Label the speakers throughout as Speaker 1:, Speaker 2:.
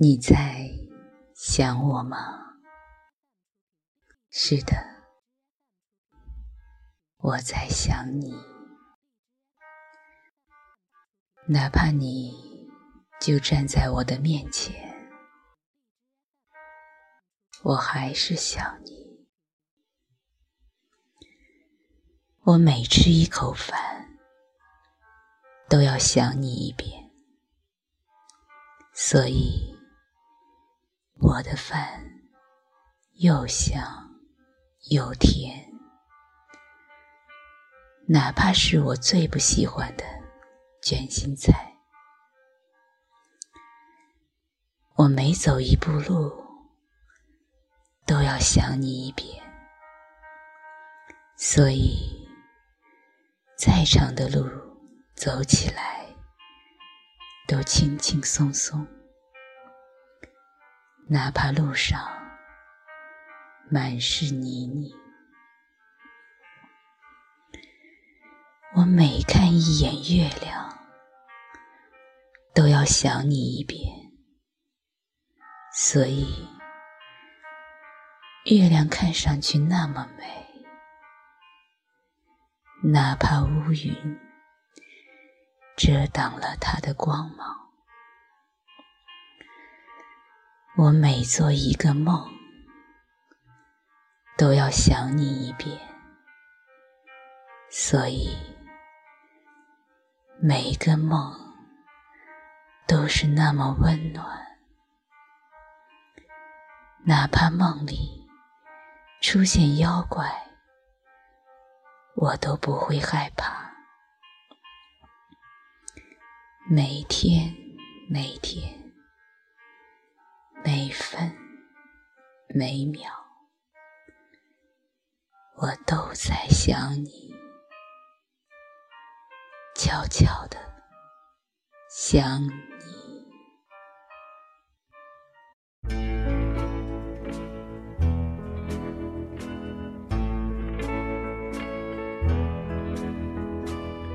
Speaker 1: 你在想我吗？是的，我在想你。哪怕你就站在我的面前，我还是想你。我每吃一口饭，都要想你一遍，所以。我的饭又香又甜，哪怕是我最不喜欢的卷心菜。我每走一步路，都要想你一遍，所以再长的路走起来都轻轻松松。哪怕路上满是泥泞，我每看一眼月亮，都要想你一遍。所以，月亮看上去那么美，哪怕乌云遮挡了它的光芒。我每做一个梦，都要想你一遍，所以每个梦都是那么温暖。哪怕梦里出现妖怪，我都不会害怕。每天，每天。每秒，我都在想你，悄悄的想你。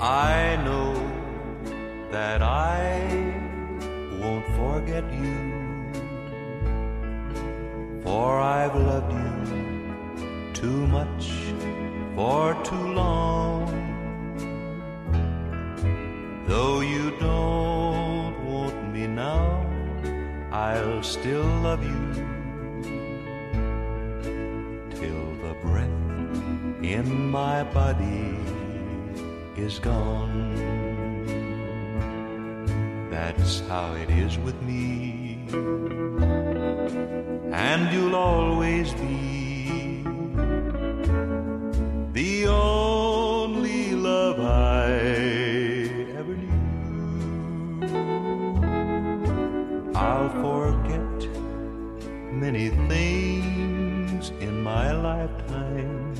Speaker 2: I know that I won't forget you. For I've loved you too much for too long. Though you don't want me now, I'll still love you till the breath in my body is gone. That's how it is with me and you'll always be the only love I ever knew. I'll forget many things in my lifetime,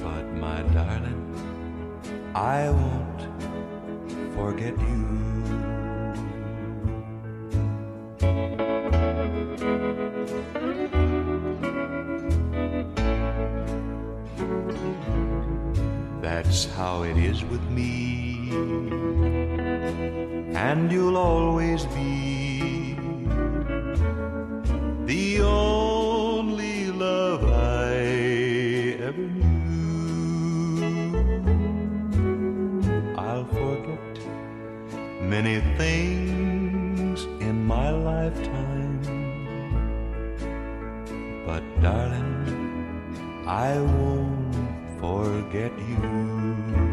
Speaker 2: but my darling, I won't forget you. That's how it is with me, and you'll always be the only love I ever knew. I'll forget many things in my lifetime, but darling, I won't forget you.